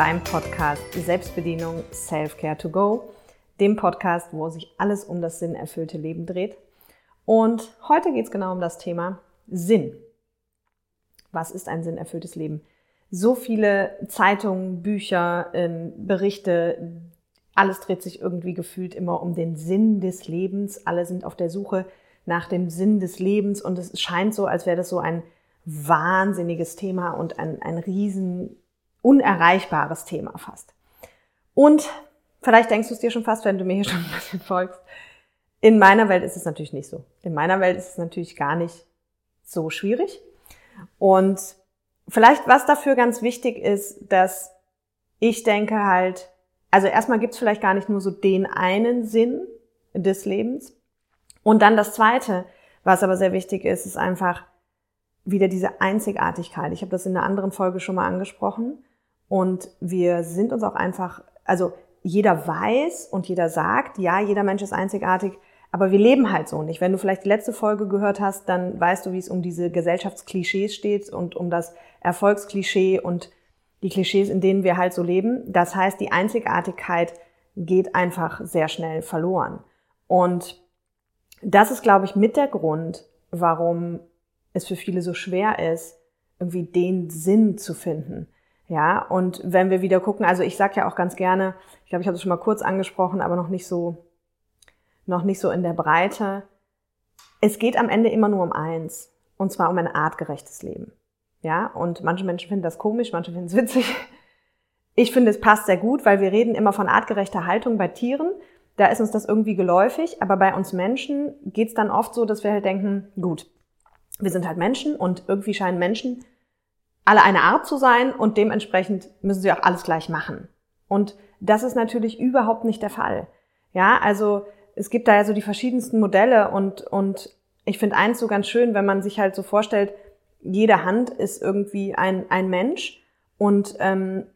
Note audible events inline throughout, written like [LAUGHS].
beim Podcast Selbstbedienung Self-Care to Go, dem Podcast, wo sich alles um das sinnerfüllte Leben dreht. Und heute geht es genau um das Thema Sinn. Was ist ein sinnerfülltes Leben? So viele Zeitungen, Bücher, ähm, Berichte, alles dreht sich irgendwie gefühlt immer um den Sinn des Lebens. Alle sind auf der Suche nach dem Sinn des Lebens und es scheint so, als wäre das so ein wahnsinniges Thema und ein, ein riesen unerreichbares Thema fast. Und vielleicht denkst du es dir schon fast, wenn du mir hier schon [LAUGHS] ein bisschen folgst. In meiner Welt ist es natürlich nicht so. In meiner Welt ist es natürlich gar nicht so schwierig. Und vielleicht, was dafür ganz wichtig ist, dass ich denke halt, also erstmal gibt es vielleicht gar nicht nur so den einen Sinn des Lebens. Und dann das Zweite, was aber sehr wichtig ist, ist einfach wieder diese Einzigartigkeit. Ich habe das in einer anderen Folge schon mal angesprochen. Und wir sind uns auch einfach, also jeder weiß und jeder sagt, ja, jeder Mensch ist einzigartig, aber wir leben halt so nicht. Wenn du vielleicht die letzte Folge gehört hast, dann weißt du, wie es um diese Gesellschaftsklischees steht und um das Erfolgsklischee und die Klischees, in denen wir halt so leben. Das heißt, die Einzigartigkeit geht einfach sehr schnell verloren. Und das ist, glaube ich, mit der Grund, warum es für viele so schwer ist, irgendwie den Sinn zu finden. Ja, und wenn wir wieder gucken, also ich sage ja auch ganz gerne, ich glaube, ich habe es schon mal kurz angesprochen, aber noch nicht so, noch nicht so in der Breite. Es geht am Ende immer nur um eins, und zwar um ein artgerechtes Leben. Ja, und manche Menschen finden das komisch, manche finden es witzig. Ich finde, es passt sehr gut, weil wir reden immer von artgerechter Haltung bei Tieren. Da ist uns das irgendwie geläufig, aber bei uns Menschen geht es dann oft so, dass wir halt denken, gut, wir sind halt Menschen und irgendwie scheinen Menschen alle eine Art zu sein und dementsprechend müssen sie auch alles gleich machen. Und das ist natürlich überhaupt nicht der Fall. Ja, also es gibt da ja so die verschiedensten Modelle und, und ich finde eins so ganz schön, wenn man sich halt so vorstellt, jede Hand ist irgendwie ein, ein Mensch und, ähm,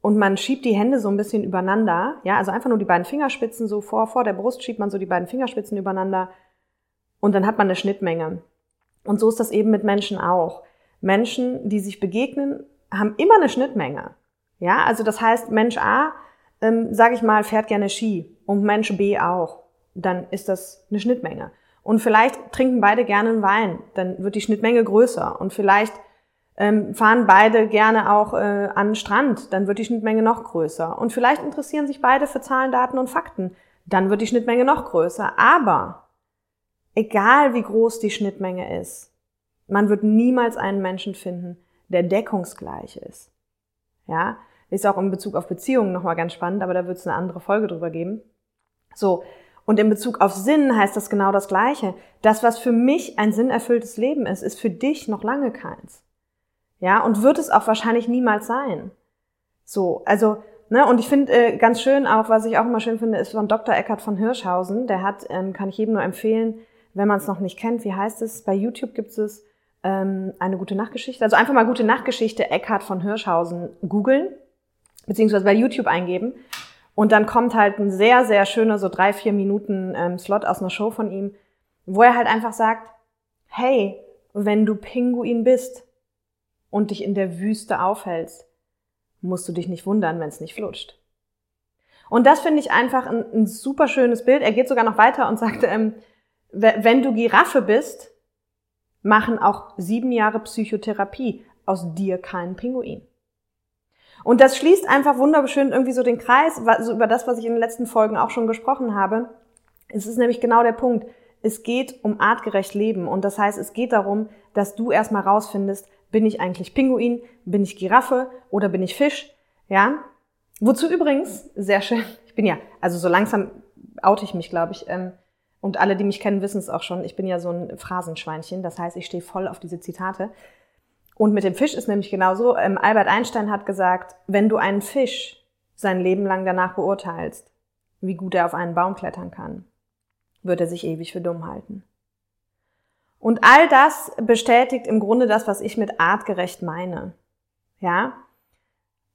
und man schiebt die Hände so ein bisschen übereinander. Ja, also einfach nur die beiden Fingerspitzen so vor, vor der Brust schiebt man so die beiden Fingerspitzen übereinander und dann hat man eine Schnittmenge. Und so ist das eben mit Menschen auch. Menschen, die sich begegnen, haben immer eine Schnittmenge. Ja, also das heißt, Mensch A, ähm, sage ich mal, fährt gerne Ski und Mensch B auch. Dann ist das eine Schnittmenge. Und vielleicht trinken beide gerne einen Wein, dann wird die Schnittmenge größer. Und vielleicht ähm, fahren beide gerne auch äh, an den Strand, dann wird die Schnittmenge noch größer. Und vielleicht interessieren sich beide für Zahlen, Daten und Fakten, dann wird die Schnittmenge noch größer. Aber egal wie groß die Schnittmenge ist, man wird niemals einen Menschen finden, der deckungsgleich ist. Ja, ist auch in Bezug auf Beziehungen nochmal ganz spannend, aber da wird es eine andere Folge drüber geben. So, und in Bezug auf Sinn heißt das genau das Gleiche. Das, was für mich ein sinnerfülltes Leben ist, ist für dich noch lange keins. Ja, und wird es auch wahrscheinlich niemals sein. So, also, ne, und ich finde äh, ganz schön auch, was ich auch immer schön finde, ist von Dr. Eckhard von Hirschhausen. Der hat, ähm, kann ich jedem nur empfehlen, wenn man es noch nicht kennt, wie heißt es? Bei YouTube gibt es ähm, eine gute Nachtgeschichte. Also einfach mal gute Nachtgeschichte Eckhard von Hirschhausen googeln, beziehungsweise bei YouTube eingeben. Und dann kommt halt ein sehr, sehr schöner, so drei, vier Minuten ähm, Slot aus einer Show von ihm, wo er halt einfach sagt, hey, wenn du Pinguin bist und dich in der Wüste aufhältst, musst du dich nicht wundern, wenn es nicht flutscht. Und das finde ich einfach ein, ein, super schönes Bild. Er geht sogar noch weiter und sagt, ähm, wenn du Giraffe bist, machen auch sieben Jahre Psychotherapie aus dir keinen Pinguin. Und das schließt einfach wunderschön irgendwie so den Kreis, so über das, was ich in den letzten Folgen auch schon gesprochen habe. Es ist nämlich genau der Punkt. Es geht um artgerecht Leben. Und das heißt, es geht darum, dass du erstmal rausfindest, bin ich eigentlich Pinguin, bin ich Giraffe oder bin ich Fisch? Ja? Wozu übrigens, sehr schön, ich bin ja, also so langsam oute ich mich, glaube ich. Ähm, und alle, die mich kennen, wissen es auch schon. Ich bin ja so ein Phrasenschweinchen. Das heißt, ich stehe voll auf diese Zitate. Und mit dem Fisch ist nämlich genauso. Ähm, Albert Einstein hat gesagt, wenn du einen Fisch sein Leben lang danach beurteilst, wie gut er auf einen Baum klettern kann, wird er sich ewig für dumm halten. Und all das bestätigt im Grunde das, was ich mit artgerecht meine. Ja?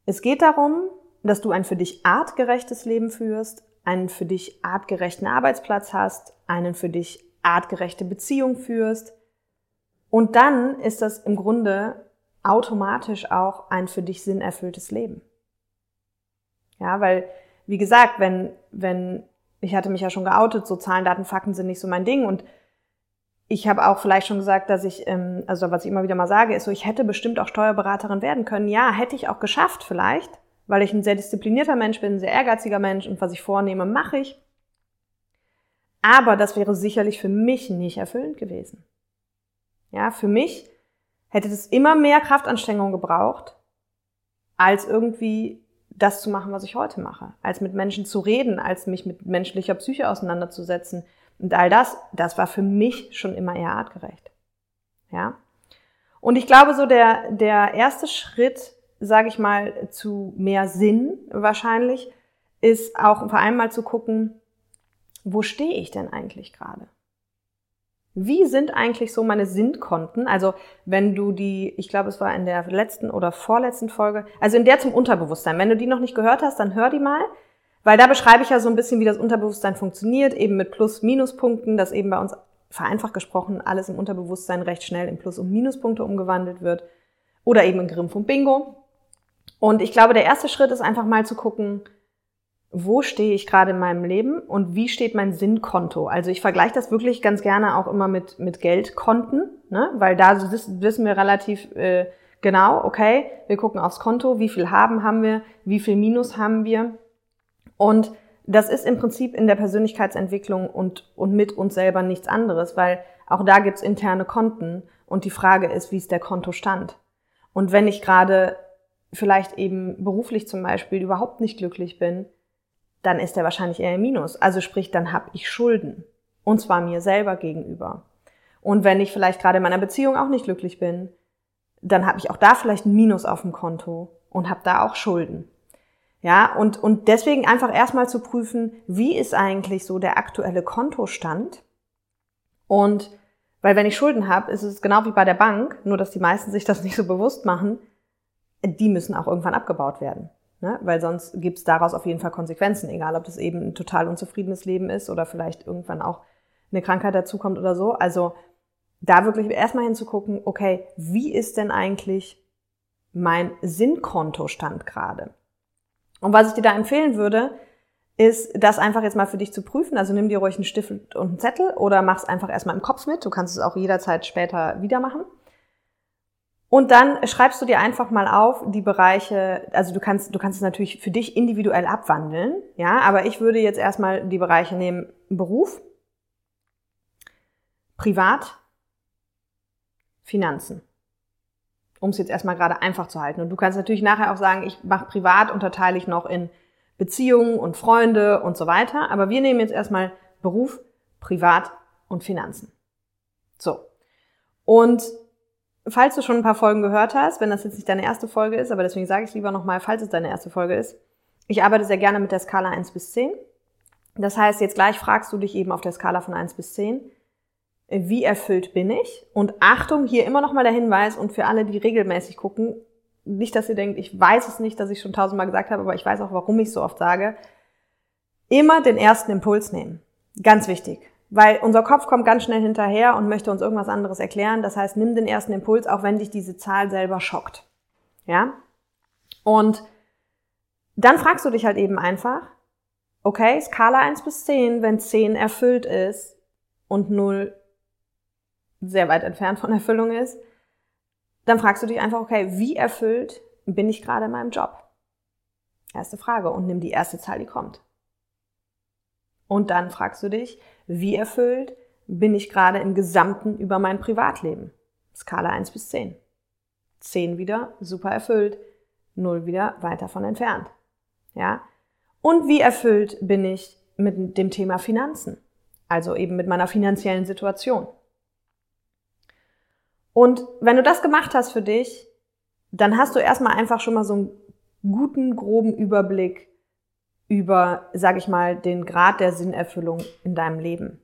Es geht darum, dass du ein für dich artgerechtes Leben führst, einen für dich artgerechten Arbeitsplatz hast, einen für dich artgerechte Beziehung führst, und dann ist das im Grunde automatisch auch ein für dich sinnerfülltes Leben. Ja, weil, wie gesagt, wenn, wenn, ich hatte mich ja schon geoutet, so Zahlen, Daten, Fakten sind nicht so mein Ding und ich habe auch vielleicht schon gesagt, dass ich, ähm, also was ich immer wieder mal sage, ist so, ich hätte bestimmt auch Steuerberaterin werden können. Ja, hätte ich auch geschafft vielleicht, weil ich ein sehr disziplinierter Mensch bin, ein sehr ehrgeiziger Mensch und was ich vornehme, mache ich. Aber das wäre sicherlich für mich nicht erfüllend gewesen. Ja, für mich hätte das immer mehr Kraftanstrengung gebraucht, als irgendwie das zu machen, was ich heute mache, als mit Menschen zu reden, als mich mit menschlicher Psyche auseinanderzusetzen, und all das, das war für mich schon immer eher artgerecht. Ja. Und ich glaube, so der, der erste Schritt, sage ich mal, zu mehr Sinn wahrscheinlich, ist auch vor allem mal zu gucken, wo stehe ich denn eigentlich gerade? Wie sind eigentlich so meine Sinnkonten? Also wenn du die, ich glaube, es war in der letzten oder vorletzten Folge, also in der zum Unterbewusstsein. Wenn du die noch nicht gehört hast, dann hör die mal. Weil da beschreibe ich ja so ein bisschen, wie das Unterbewusstsein funktioniert, eben mit Plus-Minus-Punkten, dass eben bei uns vereinfacht gesprochen alles im Unterbewusstsein recht schnell in Plus- und Minuspunkte umgewandelt wird. Oder eben in Grimm und Bingo. Und ich glaube, der erste Schritt ist einfach mal zu gucken, wo stehe ich gerade in meinem Leben und wie steht mein Sinnkonto? Also ich vergleiche das wirklich ganz gerne auch immer mit, mit Geldkonten, ne? weil da wissen wir relativ äh, genau, okay, wir gucken aufs Konto, wie viel haben haben wir, wie viel Minus haben wir und das ist im Prinzip in der Persönlichkeitsentwicklung und, und mit uns selber nichts anderes, weil auch da gibt's interne Konten und die Frage ist, wie ist der Kontostand? Und wenn ich gerade vielleicht eben beruflich zum Beispiel überhaupt nicht glücklich bin, dann ist der wahrscheinlich eher im Minus. Also sprich, dann habe ich Schulden. Und zwar mir selber gegenüber. Und wenn ich vielleicht gerade in meiner Beziehung auch nicht glücklich bin, dann habe ich auch da vielleicht ein Minus auf dem Konto und habe da auch Schulden. Ja, und, und deswegen einfach erstmal zu prüfen, wie ist eigentlich so der aktuelle Kontostand? Und weil wenn ich Schulden habe, ist es genau wie bei der Bank, nur dass die meisten sich das nicht so bewusst machen, die müssen auch irgendwann abgebaut werden. Ne? Weil sonst gibt's daraus auf jeden Fall Konsequenzen, egal ob das eben ein total unzufriedenes Leben ist oder vielleicht irgendwann auch eine Krankheit dazukommt oder so. Also da wirklich erstmal hinzugucken, okay, wie ist denn eigentlich mein Sinnkontostand gerade? Und was ich dir da empfehlen würde, ist, das einfach jetzt mal für dich zu prüfen. Also nimm dir ruhig einen Stift und einen Zettel oder mach es einfach erstmal im Kopf mit. Du kannst es auch jederzeit später wieder machen. Und dann schreibst du dir einfach mal auf die Bereiche, also du kannst, du kannst es natürlich für dich individuell abwandeln, ja, aber ich würde jetzt erstmal die Bereiche nehmen, Beruf, Privat, Finanzen um es jetzt erstmal gerade einfach zu halten. Und du kannst natürlich nachher auch sagen, ich mache privat, unterteile ich noch in Beziehungen und Freunde und so weiter. Aber wir nehmen jetzt erstmal Beruf, Privat und Finanzen. So. Und falls du schon ein paar Folgen gehört hast, wenn das jetzt nicht deine erste Folge ist, aber deswegen sage ich es lieber nochmal, falls es deine erste Folge ist, ich arbeite sehr gerne mit der Skala 1 bis 10. Das heißt, jetzt gleich fragst du dich eben auf der Skala von 1 bis 10, wie erfüllt bin ich? Und Achtung, hier immer noch mal der Hinweis und für alle, die regelmäßig gucken, nicht, dass ihr denkt, ich weiß es nicht, dass ich schon tausendmal gesagt habe, aber ich weiß auch, warum ich so oft sage, immer den ersten Impuls nehmen. Ganz wichtig. Weil unser Kopf kommt ganz schnell hinterher und möchte uns irgendwas anderes erklären. Das heißt, nimm den ersten Impuls, auch wenn dich diese Zahl selber schockt. Ja? Und dann fragst du dich halt eben einfach, okay, Skala 1 bis 10, wenn 10 erfüllt ist und 0 sehr weit entfernt von Erfüllung ist, dann fragst du dich einfach, okay, wie erfüllt bin ich gerade in meinem Job? Erste Frage und nimm die erste Zahl, die kommt. Und dann fragst du dich, wie erfüllt bin ich gerade im Gesamten über mein Privatleben? Skala 1 bis 10. 10 wieder, super erfüllt. 0 wieder, weit davon entfernt. Ja? Und wie erfüllt bin ich mit dem Thema Finanzen? Also eben mit meiner finanziellen Situation. Und wenn du das gemacht hast für dich, dann hast du erstmal einfach schon mal so einen guten, groben Überblick über, sag ich mal, den Grad der Sinnerfüllung in deinem Leben.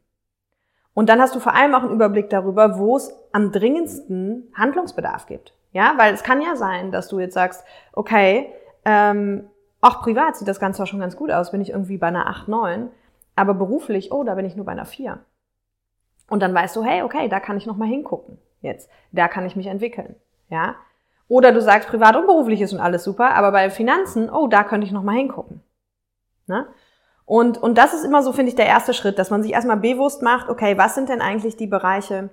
Und dann hast du vor allem auch einen Überblick darüber, wo es am dringendsten Handlungsbedarf gibt. Ja, weil es kann ja sein, dass du jetzt sagst, okay, ähm, auch privat sieht das Ganze auch schon ganz gut aus, bin ich irgendwie bei einer 8, 9, aber beruflich, oh, da bin ich nur bei einer 4. Und dann weißt du, hey, okay, da kann ich noch mal hingucken jetzt. Da kann ich mich entwickeln. Ja. Oder du sagst, privat und beruflich ist und alles super, aber bei Finanzen, oh, da könnte ich noch mal hingucken. Ne? Und, und das ist immer so, finde ich, der erste Schritt, dass man sich erstmal bewusst macht, okay, was sind denn eigentlich die Bereiche,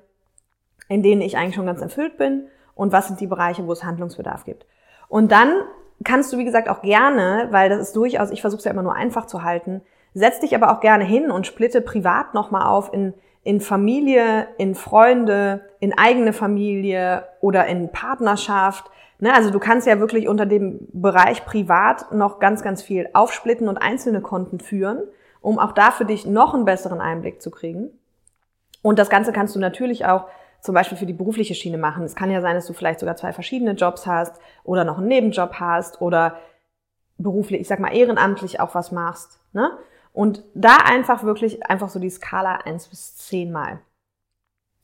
in denen ich eigentlich schon ganz erfüllt bin und was sind die Bereiche, wo es Handlungsbedarf gibt. Und dann kannst du, wie gesagt, auch gerne, weil das ist durchaus, ich versuche es ja immer nur einfach zu halten, setz dich aber auch gerne hin und splitte privat nochmal auf in, in Familie, in Freunde, in eigene Familie oder in Partnerschaft. Ne, also du kannst ja wirklich unter dem Bereich privat noch ganz, ganz viel aufsplitten und einzelne Konten führen, um auch da für dich noch einen besseren Einblick zu kriegen. Und das Ganze kannst du natürlich auch zum Beispiel für die berufliche Schiene machen. Es kann ja sein, dass du vielleicht sogar zwei verschiedene Jobs hast oder noch einen Nebenjob hast oder beruflich, ich sag mal ehrenamtlich auch was machst. Ne? Und da einfach wirklich einfach so die Skala eins bis zehn mal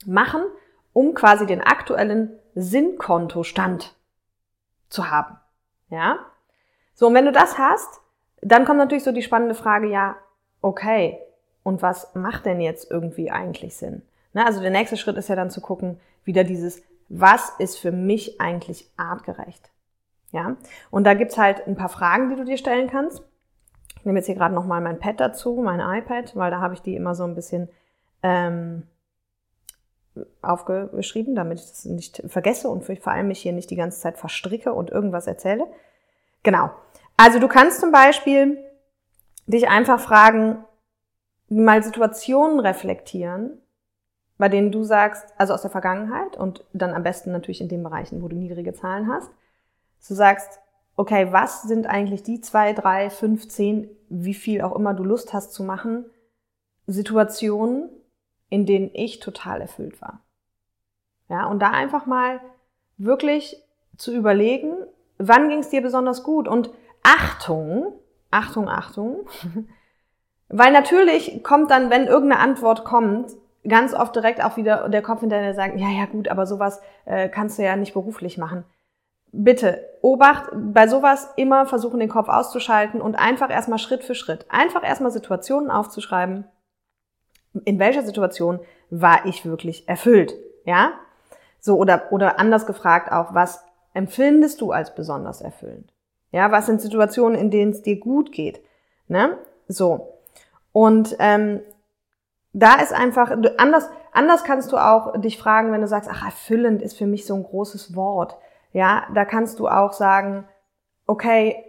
machen, um quasi den aktuellen Sinnkontostand zu haben. Ja? So, und wenn du das hast, dann kommt natürlich so die spannende Frage, ja, okay, und was macht denn jetzt irgendwie eigentlich Sinn? Ne? Also der nächste Schritt ist ja dann zu gucken, wieder dieses, was ist für mich eigentlich artgerecht? Ja, und da gibt's halt ein paar Fragen, die du dir stellen kannst. Ich nehme jetzt hier gerade nochmal mein Pad dazu, mein iPad, weil da habe ich die immer so ein bisschen ähm, aufgeschrieben, damit ich das nicht vergesse und vor allem mich hier nicht die ganze Zeit verstricke und irgendwas erzähle. Genau. Also du kannst zum Beispiel dich einfach fragen, mal Situationen reflektieren, bei denen du sagst, also aus der Vergangenheit und dann am besten natürlich in den Bereichen, wo du niedrige Zahlen hast, du sagst, okay, was sind eigentlich die zwei, drei, fünf, zehn, wie viel auch immer du Lust hast zu machen, Situationen, in denen ich total erfüllt war. Ja, und da einfach mal wirklich zu überlegen, wann ging es dir besonders gut und Achtung, Achtung, Achtung, [LAUGHS] weil natürlich kommt dann, wenn irgendeine Antwort kommt, ganz oft direkt auch wieder der Kopf hinterher sagt, ja, ja gut, aber sowas äh, kannst du ja nicht beruflich machen. Bitte, Obacht, bei sowas immer versuchen, den Kopf auszuschalten und einfach erstmal Schritt für Schritt, einfach erstmal Situationen aufzuschreiben. In welcher Situation war ich wirklich erfüllt? Ja? So, oder, oder anders gefragt auch, was empfindest du als besonders erfüllend? Ja, was sind Situationen, in denen es dir gut geht? Ne? So. Und ähm, da ist einfach, anders, anders kannst du auch dich fragen, wenn du sagst, ach, erfüllend ist für mich so ein großes Wort. Ja, da kannst du auch sagen, okay,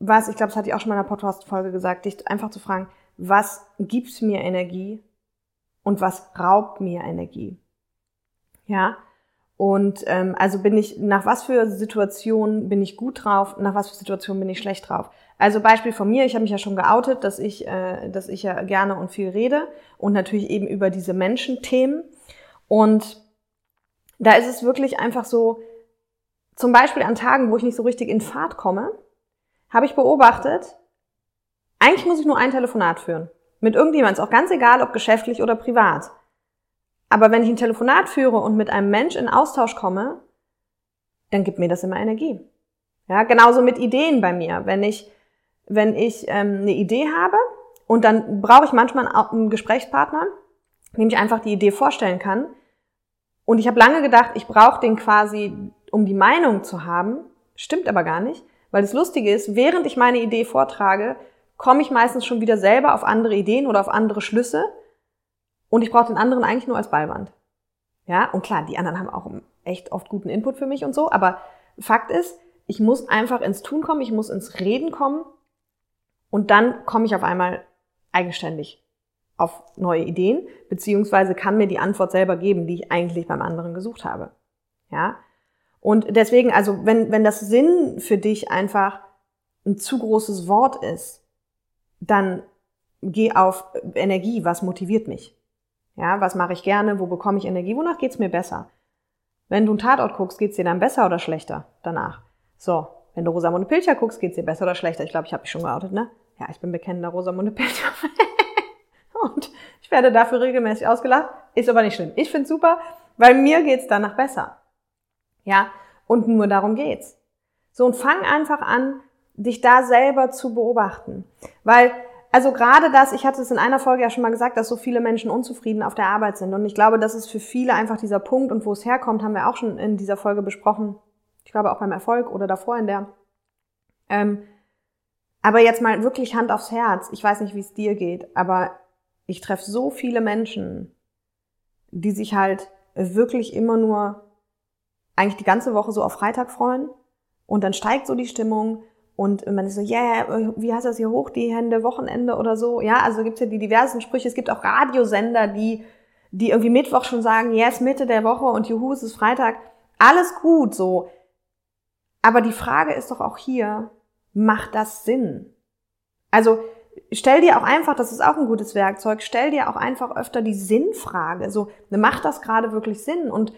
was, ich glaube, das hatte ich auch schon mal in einer Podcast-Folge gesagt, dich einfach zu fragen, was gibt mir Energie und was raubt mir Energie? Ja, und ähm, also bin ich, nach was für Situationen bin ich gut drauf, nach was für Situationen bin ich schlecht drauf. Also Beispiel von mir, ich habe mich ja schon geoutet, dass ich, äh, dass ich ja gerne und viel rede und natürlich eben über diese Menschenthemen. Und da ist es wirklich einfach so, zum Beispiel an Tagen, wo ich nicht so richtig in Fahrt komme, habe ich beobachtet, eigentlich muss ich nur ein Telefonat führen. Mit irgendjemand, ist auch ganz egal, ob geschäftlich oder privat. Aber wenn ich ein Telefonat führe und mit einem Mensch in Austausch komme, dann gibt mir das immer Energie. Ja, genauso mit Ideen bei mir. Wenn ich, wenn ich ähm, eine Idee habe und dann brauche ich manchmal einen Gesprächspartner, dem ich einfach die Idee vorstellen kann. Und ich habe lange gedacht, ich brauche den quasi, um die Meinung zu haben. Stimmt aber gar nicht, weil das Lustige ist, während ich meine Idee vortrage, komme ich meistens schon wieder selber auf andere Ideen oder auf andere Schlüsse und ich brauche den anderen eigentlich nur als Ballwand. Ja, und klar, die anderen haben auch echt oft guten Input für mich und so, aber Fakt ist, ich muss einfach ins Tun kommen, ich muss ins Reden kommen und dann komme ich auf einmal eigenständig auf neue Ideen, beziehungsweise kann mir die Antwort selber geben, die ich eigentlich beim anderen gesucht habe. Ja? Und deswegen, also wenn, wenn das Sinn für dich einfach ein zu großes Wort ist, dann geh auf Energie, was motiviert mich. Ja, was mache ich gerne? Wo bekomme ich Energie? Wonach geht's mir besser? Wenn du einen Tatort guckst, geht's dir dann besser oder schlechter danach? So, wenn du Rosamunde Pilcher guckst, geht's dir besser oder schlechter? Ich glaube, ich habe mich schon geoutet, ne? Ja, ich bin bekennender Rosamunde Pilcher. [LAUGHS] Und ich werde dafür regelmäßig ausgelacht. Ist aber nicht schlimm. Ich find's super, weil mir geht's danach besser. Ja, und nur darum geht's. So, und fang einfach an, dich da selber zu beobachten. Weil also gerade das, ich hatte es in einer Folge ja schon mal gesagt, dass so viele Menschen unzufrieden auf der Arbeit sind. Und ich glaube, das ist für viele einfach dieser Punkt und wo es herkommt, haben wir auch schon in dieser Folge besprochen. Ich glaube auch beim Erfolg oder davor in der. Ähm, aber jetzt mal wirklich Hand aufs Herz. Ich weiß nicht, wie es dir geht, aber ich treffe so viele Menschen, die sich halt wirklich immer nur eigentlich die ganze Woche so auf Freitag freuen und dann steigt so die Stimmung und man ist so, yeah, wie heißt das hier hoch, die Hände, Wochenende oder so. Ja, also gibt's ja die diversen Sprüche. Es gibt auch Radiosender, die, die irgendwie Mittwoch schon sagen, yes, Mitte der Woche und juhu, es ist Freitag. Alles gut so. Aber die Frage ist doch auch hier, macht das Sinn? Also stell dir auch einfach, das ist auch ein gutes Werkzeug, stell dir auch einfach öfter die Sinnfrage. So, macht das gerade wirklich Sinn? Und,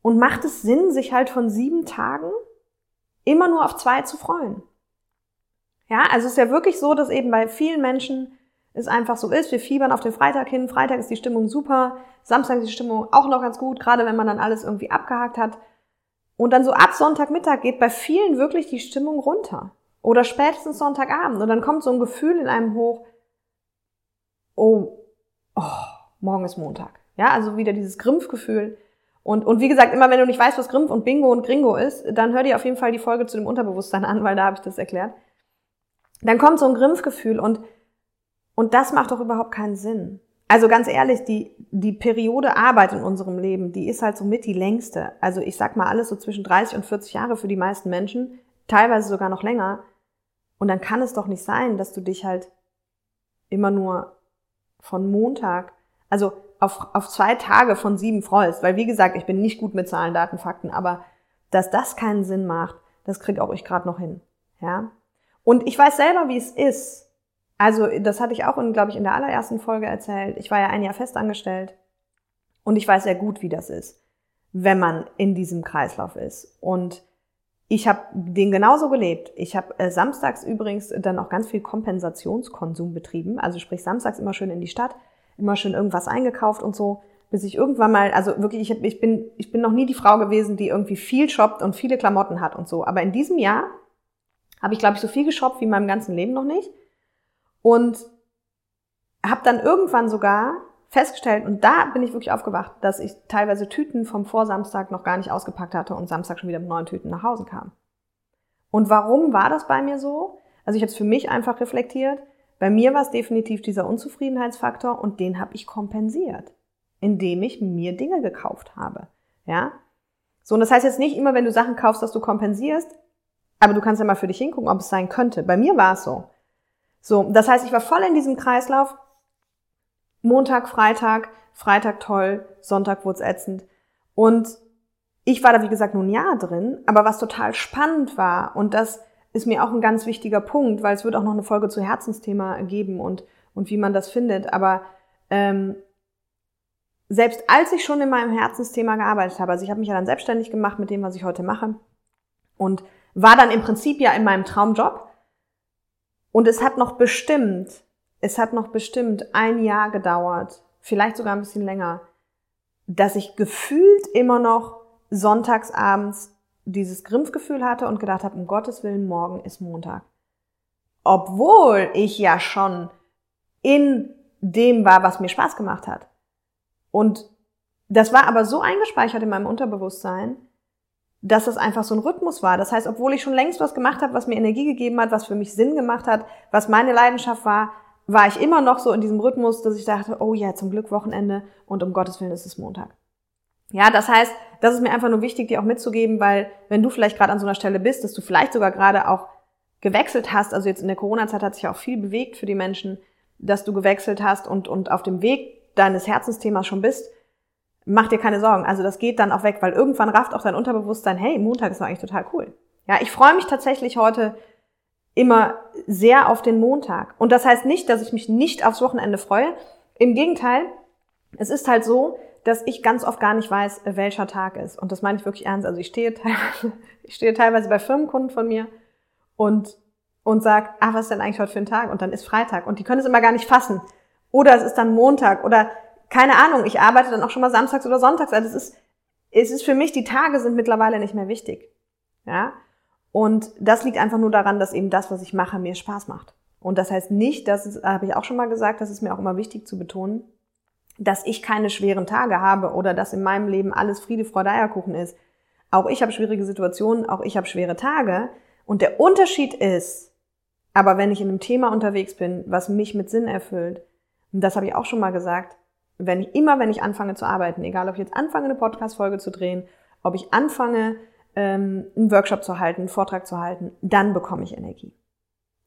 und macht es Sinn, sich halt von sieben Tagen immer nur auf zwei zu freuen? Ja, also es ist ja wirklich so, dass eben bei vielen Menschen es einfach so ist. Wir fiebern auf den Freitag hin. Freitag ist die Stimmung super. Samstag ist die Stimmung auch noch ganz gut, gerade wenn man dann alles irgendwie abgehakt hat. Und dann so ab Sonntagmittag geht bei vielen wirklich die Stimmung runter. Oder spätestens Sonntagabend. Und dann kommt so ein Gefühl in einem hoch, oh, oh morgen ist Montag. Ja, also wieder dieses Grimpfgefühl. Und, und wie gesagt, immer wenn du nicht weißt, was Grimpf und Bingo und Gringo ist, dann hör dir auf jeden Fall die Folge zu dem Unterbewusstsein an, weil da habe ich das erklärt. Dann kommt so ein Grimpfgefühl und, und das macht doch überhaupt keinen Sinn. Also ganz ehrlich, die, die Periode Arbeit in unserem Leben, die ist halt so mit die längste. Also ich sag mal alles so zwischen 30 und 40 Jahre für die meisten Menschen, teilweise sogar noch länger. Und dann kann es doch nicht sein, dass du dich halt immer nur von Montag, also auf, auf zwei Tage von sieben freust. Weil wie gesagt, ich bin nicht gut mit Zahlen, Daten, Fakten, aber dass das keinen Sinn macht, das kriegt auch ich gerade noch hin. Ja. Und ich weiß selber, wie es ist. Also, das hatte ich auch, glaube ich, in der allerersten Folge erzählt. Ich war ja ein Jahr festangestellt. Und ich weiß sehr gut, wie das ist, wenn man in diesem Kreislauf ist. Und ich habe den genauso gelebt. Ich habe äh, samstags übrigens dann auch ganz viel Kompensationskonsum betrieben. Also sprich samstags immer schön in die Stadt, immer schön irgendwas eingekauft und so, bis ich irgendwann mal, also wirklich, ich, ich, bin, ich bin noch nie die Frau gewesen, die irgendwie viel shoppt und viele Klamotten hat und so. Aber in diesem Jahr habe ich, glaube ich, so viel geshoppt wie in meinem ganzen Leben noch nicht. Und habe dann irgendwann sogar festgestellt, und da bin ich wirklich aufgewacht, dass ich teilweise Tüten vom Vorsamstag noch gar nicht ausgepackt hatte und Samstag schon wieder mit neuen Tüten nach Hause kam. Und warum war das bei mir so? Also ich habe es für mich einfach reflektiert. Bei mir war es definitiv dieser Unzufriedenheitsfaktor und den habe ich kompensiert, indem ich mir Dinge gekauft habe. Ja? So, und das heißt jetzt nicht immer, wenn du Sachen kaufst, dass du kompensierst, aber du kannst ja mal für dich hingucken, ob es sein könnte. Bei mir war es so. So, das heißt, ich war voll in diesem Kreislauf, Montag, Freitag, Freitag toll, Sonntag wurde es ätzend. Und ich war da, wie gesagt, nun ja drin, aber was total spannend war, und das ist mir auch ein ganz wichtiger Punkt, weil es wird auch noch eine Folge zu Herzensthema geben und, und wie man das findet, aber ähm, selbst als ich schon in meinem Herzensthema gearbeitet habe, also ich habe mich ja dann selbstständig gemacht mit dem, was ich heute mache und war dann im Prinzip ja in meinem Traumjob und es hat noch bestimmt es hat noch bestimmt ein Jahr gedauert, vielleicht sogar ein bisschen länger, dass ich gefühlt immer noch sonntagsabends dieses Grimpfgefühl hatte und gedacht habe, um Gottes Willen, morgen ist Montag. Obwohl ich ja schon in dem war, was mir Spaß gemacht hat. Und das war aber so eingespeichert in meinem Unterbewusstsein, dass das einfach so ein Rhythmus war. Das heißt, obwohl ich schon längst was gemacht habe, was mir Energie gegeben hat, was für mich Sinn gemacht hat, was meine Leidenschaft war, war ich immer noch so in diesem Rhythmus, dass ich dachte, oh ja, zum Glück Wochenende und um Gottes Willen ist es Montag. Ja, das heißt, das ist mir einfach nur wichtig, dir auch mitzugeben, weil wenn du vielleicht gerade an so einer Stelle bist, dass du vielleicht sogar gerade auch gewechselt hast, also jetzt in der Corona-Zeit hat sich ja auch viel bewegt für die Menschen, dass du gewechselt hast und, und auf dem Weg deines Herzensthemas schon bist, mach dir keine Sorgen. Also das geht dann auch weg, weil irgendwann rafft auch dein Unterbewusstsein, hey, Montag ist doch eigentlich total cool. Ja, ich freue mich tatsächlich heute immer sehr auf den Montag. Und das heißt nicht, dass ich mich nicht aufs Wochenende freue. Im Gegenteil, es ist halt so, dass ich ganz oft gar nicht weiß, welcher Tag ist. Und das meine ich wirklich ernst. Also ich stehe [LAUGHS] teilweise, ich stehe teilweise bei Firmenkunden von mir und, und sag, ah, was ist denn eigentlich heute für ein Tag? Und dann ist Freitag. Und die können es immer gar nicht fassen. Oder es ist dann Montag oder keine Ahnung, ich arbeite dann auch schon mal samstags oder sonntags. Also es ist, es ist für mich, die Tage sind mittlerweile nicht mehr wichtig. Ja. Und das liegt einfach nur daran, dass eben das, was ich mache, mir Spaß macht. Und das heißt nicht, das habe ich auch schon mal gesagt, das ist mir auch immer wichtig zu betonen, dass ich keine schweren Tage habe oder dass in meinem Leben alles Friede, Freude, Eierkuchen ist. Auch ich habe schwierige Situationen, auch ich habe schwere Tage. Und der Unterschied ist, aber wenn ich in einem Thema unterwegs bin, was mich mit Sinn erfüllt, und das habe ich auch schon mal gesagt, wenn ich immer, wenn ich anfange zu arbeiten, egal ob ich jetzt anfange, eine Podcast-Folge zu drehen, ob ich anfange, ähm, einen Workshop zu halten, einen Vortrag zu halten, dann bekomme ich Energie.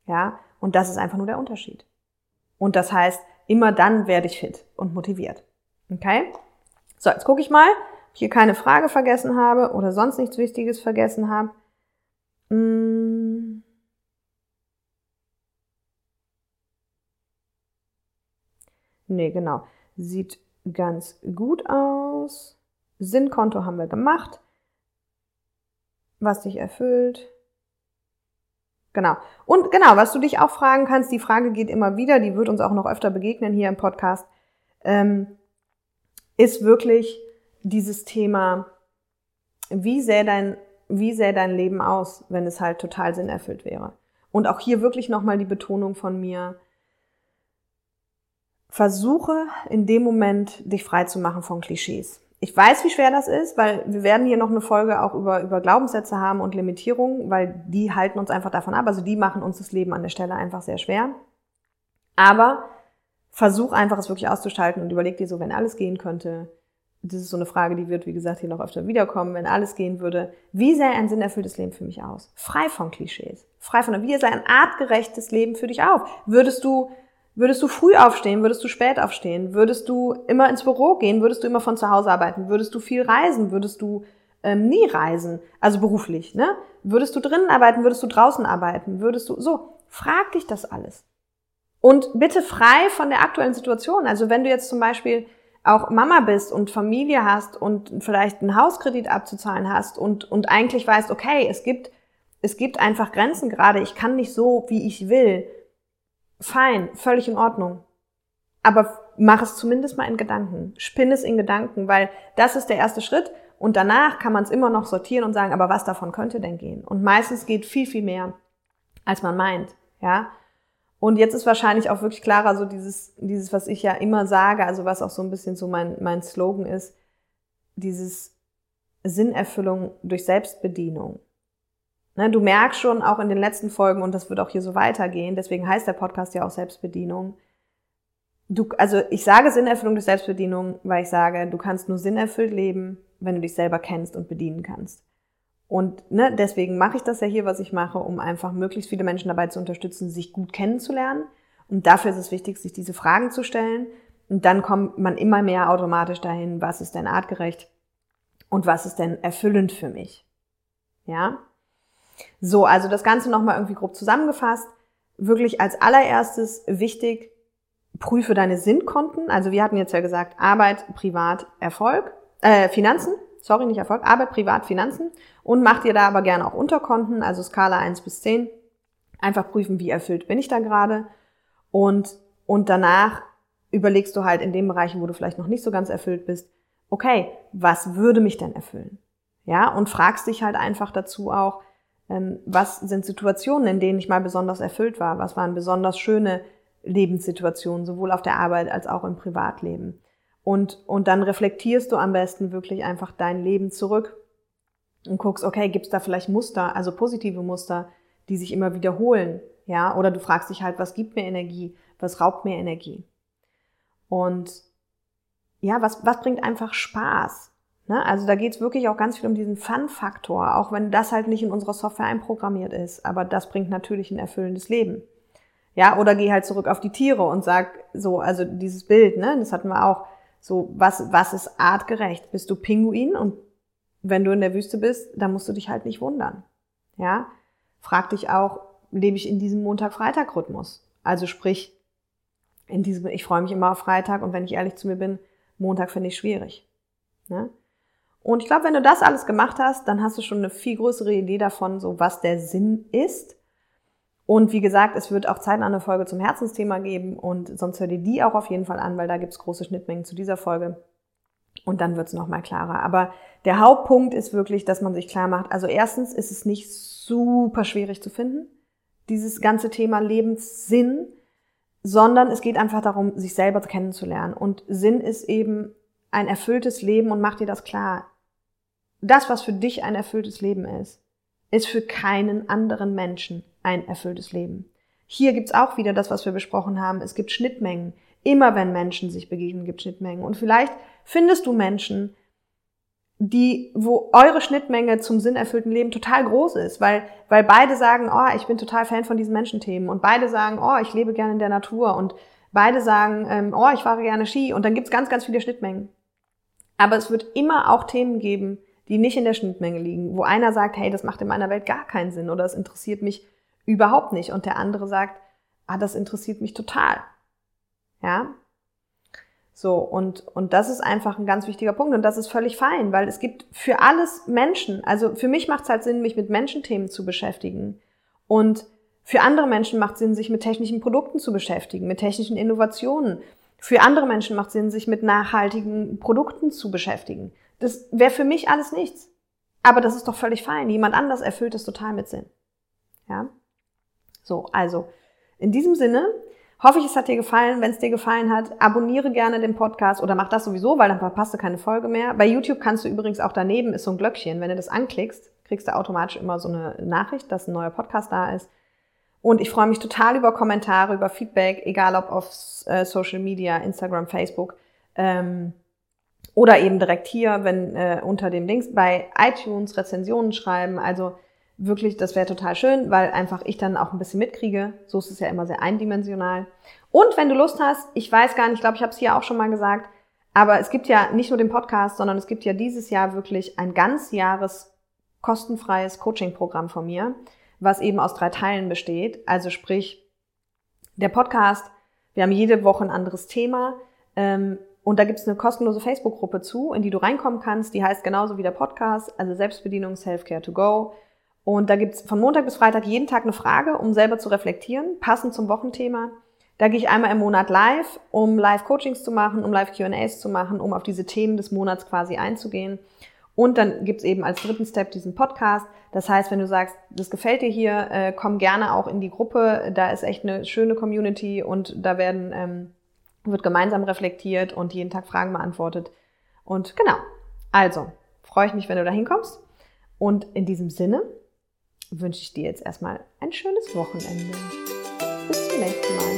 Ja, und das ist einfach nur der Unterschied. Und das heißt, immer dann werde ich fit und motiviert. Okay? So, jetzt gucke ich mal, ob ich hier keine Frage vergessen habe oder sonst nichts Wichtiges vergessen habe. Hm. Nee, genau. Sieht ganz gut aus. Sinnkonto haben wir gemacht. Was dich erfüllt. Genau. Und genau, was du dich auch fragen kannst, die Frage geht immer wieder, die wird uns auch noch öfter begegnen hier im Podcast, ähm, ist wirklich dieses Thema, wie sähe dein, wie sähe dein Leben aus, wenn es halt total sinnerfüllt wäre? Und auch hier wirklich nochmal die Betonung von mir, versuche in dem Moment, dich frei zu machen von Klischees. Ich weiß, wie schwer das ist, weil wir werden hier noch eine Folge auch über, über Glaubenssätze haben und Limitierungen, weil die halten uns einfach davon ab. Also die machen uns das Leben an der Stelle einfach sehr schwer. Aber versuch einfach es wirklich auszuschalten und überleg dir so, wenn alles gehen könnte, das ist so eine Frage, die wird, wie gesagt, hier noch öfter wiederkommen, wenn alles gehen würde, wie sähe ein sinnerfülltes Leben für mich aus? Frei von Klischees. Frei von, wie sähe ein artgerechtes Leben für dich auf? Würdest du Würdest du früh aufstehen? Würdest du spät aufstehen? Würdest du immer ins Büro gehen? Würdest du immer von zu Hause arbeiten? Würdest du viel reisen? Würdest du ähm, nie reisen? Also beruflich, ne? Würdest du drinnen arbeiten? Würdest du draußen arbeiten? Würdest du so? Frag dich das alles. Und bitte frei von der aktuellen Situation. Also wenn du jetzt zum Beispiel auch Mama bist und Familie hast und vielleicht einen Hauskredit abzuzahlen hast und, und eigentlich weißt, okay, es gibt, es gibt einfach Grenzen gerade, ich kann nicht so, wie ich will, fein, völlig in Ordnung. Aber mach es zumindest mal in Gedanken. Spinn es in Gedanken, weil das ist der erste Schritt. Und danach kann man es immer noch sortieren und sagen, aber was davon könnte denn gehen? Und meistens geht viel, viel mehr, als man meint. Ja. Und jetzt ist wahrscheinlich auch wirklich klarer so dieses, dieses, was ich ja immer sage, also was auch so ein bisschen so mein, mein Slogan ist, dieses Sinnerfüllung durch Selbstbedienung. Ne, du merkst schon auch in den letzten Folgen, und das wird auch hier so weitergehen, deswegen heißt der Podcast ja auch Selbstbedienung. Du, also ich sage Sinnerfüllung durch Selbstbedienung, weil ich sage, du kannst nur sinnerfüllt leben, wenn du dich selber kennst und bedienen kannst. Und ne, deswegen mache ich das ja hier, was ich mache, um einfach möglichst viele Menschen dabei zu unterstützen, sich gut kennenzulernen. Und dafür ist es wichtig, sich diese Fragen zu stellen. Und dann kommt man immer mehr automatisch dahin, was ist denn artgerecht und was ist denn erfüllend für mich. Ja? So, also das Ganze nochmal irgendwie grob zusammengefasst. Wirklich als allererstes wichtig, prüfe deine Sinnkonten. Also wir hatten jetzt ja gesagt, Arbeit, Privat, Erfolg, äh, Finanzen, sorry, nicht Erfolg, Arbeit, Privat, Finanzen. Und mach dir da aber gerne auch Unterkonten, also Skala 1 bis 10. Einfach prüfen, wie erfüllt bin ich da gerade. Und, und danach überlegst du halt in den Bereichen, wo du vielleicht noch nicht so ganz erfüllt bist, okay, was würde mich denn erfüllen? Ja, und fragst dich halt einfach dazu auch, was sind Situationen, in denen ich mal besonders erfüllt war? Was waren besonders schöne Lebenssituationen, sowohl auf der Arbeit als auch im Privatleben? Und, und dann reflektierst du am besten wirklich einfach dein Leben zurück und guckst, okay, gibt es da vielleicht Muster, also positive Muster, die sich immer wiederholen? Ja, oder du fragst dich halt, was gibt mir Energie? Was raubt mir Energie? Und ja, was, was bringt einfach Spaß? Ne? Also da geht es wirklich auch ganz viel um diesen Fun-Faktor, auch wenn das halt nicht in unserer Software einprogrammiert ist. Aber das bringt natürlich ein erfüllendes Leben. Ja, oder geh halt zurück auf die Tiere und sag so, also dieses Bild, ne, das hatten wir auch. So, was, was ist artgerecht? Bist du Pinguin und wenn du in der Wüste bist, dann musst du dich halt nicht wundern. Ja, frag dich auch, lebe ich in diesem Montag-Freitag-Rhythmus? Also sprich, in diesem, ich freue mich immer auf Freitag und wenn ich ehrlich zu mir bin, Montag finde ich schwierig. Ne? Und ich glaube, wenn du das alles gemacht hast, dann hast du schon eine viel größere Idee davon, so was der Sinn ist. Und wie gesagt, es wird auch zeitnah eine Folge zum Herzensthema geben und sonst hör dir die auch auf jeden Fall an, weil da gibt's große Schnittmengen zu dieser Folge. Und dann wird's nochmal klarer. Aber der Hauptpunkt ist wirklich, dass man sich klar macht, also erstens ist es nicht super schwierig zu finden, dieses ganze Thema Lebenssinn, sondern es geht einfach darum, sich selber kennenzulernen. Und Sinn ist eben ein erfülltes Leben und mach dir das klar das, was für dich ein erfülltes Leben ist, ist für keinen anderen Menschen ein erfülltes Leben. Hier gibt's auch wieder das, was wir besprochen haben. Es gibt Schnittmengen. Immer wenn Menschen sich begegnen, gibt Schnittmengen. Und vielleicht findest du Menschen, die, wo eure Schnittmenge zum sinnerfüllten Leben total groß ist, weil, weil beide sagen, oh, ich bin total Fan von diesen Menschenthemen und beide sagen, oh, ich lebe gerne in der Natur und beide sagen, ähm, oh, ich fahre gerne Ski und dann gibt's ganz, ganz viele Schnittmengen. Aber es wird immer auch Themen geben, die nicht in der Schnittmenge liegen, wo einer sagt, hey, das macht in meiner Welt gar keinen Sinn oder es interessiert mich überhaupt nicht und der andere sagt, ah, das interessiert mich total. Ja, so, und, und das ist einfach ein ganz wichtiger Punkt und das ist völlig fein, weil es gibt für alles Menschen, also für mich macht es halt Sinn, mich mit Menschenthemen zu beschäftigen. Und für andere Menschen macht es Sinn, sich mit technischen Produkten zu beschäftigen, mit technischen Innovationen. Für andere Menschen macht es Sinn, sich mit nachhaltigen Produkten zu beschäftigen. Das wäre für mich alles nichts. Aber das ist doch völlig fein. Jemand anders erfüllt es total mit Sinn. Ja? So, also, in diesem Sinne, Hoffe ich, es hat dir gefallen. Wenn es dir gefallen hat, abonniere gerne den Podcast oder mach das sowieso, weil dann verpasst du keine Folge mehr. Bei YouTube kannst du übrigens auch daneben ist so ein Glöckchen. Wenn du das anklickst, kriegst du automatisch immer so eine Nachricht, dass ein neuer Podcast da ist. Und ich freue mich total über Kommentare, über Feedback, egal ob auf äh, Social Media, Instagram, Facebook ähm, oder eben direkt hier, wenn äh, unter dem Links bei iTunes Rezensionen schreiben. Also wirklich, das wäre total schön, weil einfach ich dann auch ein bisschen mitkriege. So ist es ja immer sehr eindimensional. Und wenn du Lust hast, ich weiß gar nicht, ich glaube, ich habe es hier auch schon mal gesagt, aber es gibt ja nicht nur den Podcast, sondern es gibt ja dieses Jahr wirklich ein ganz Jahres kostenfreies Coaching-Programm von mir, was eben aus drei Teilen besteht. Also sprich, der Podcast, wir haben jede Woche ein anderes Thema. Ähm, und da gibt es eine kostenlose Facebook-Gruppe zu, in die du reinkommen kannst. Die heißt genauso wie der Podcast, also Selbstbedienung Self-Care to Go. Und da gibt's von Montag bis Freitag jeden Tag eine Frage, um selber zu reflektieren, passend zum Wochenthema. Da gehe ich einmal im Monat live, um Live-Coachings zu machen, um Live-QAs zu machen, um auf diese Themen des Monats quasi einzugehen. Und dann gibt's eben als dritten Step diesen Podcast. Das heißt, wenn du sagst, das gefällt dir hier, äh, komm gerne auch in die Gruppe. Da ist echt eine schöne Community und da werden, ähm, wird gemeinsam reflektiert und jeden Tag Fragen beantwortet. Und genau. Also, freue ich mich, wenn du da hinkommst. Und in diesem Sinne, wünsche ich dir jetzt erstmal ein schönes Wochenende. Bis zum nächsten Mal.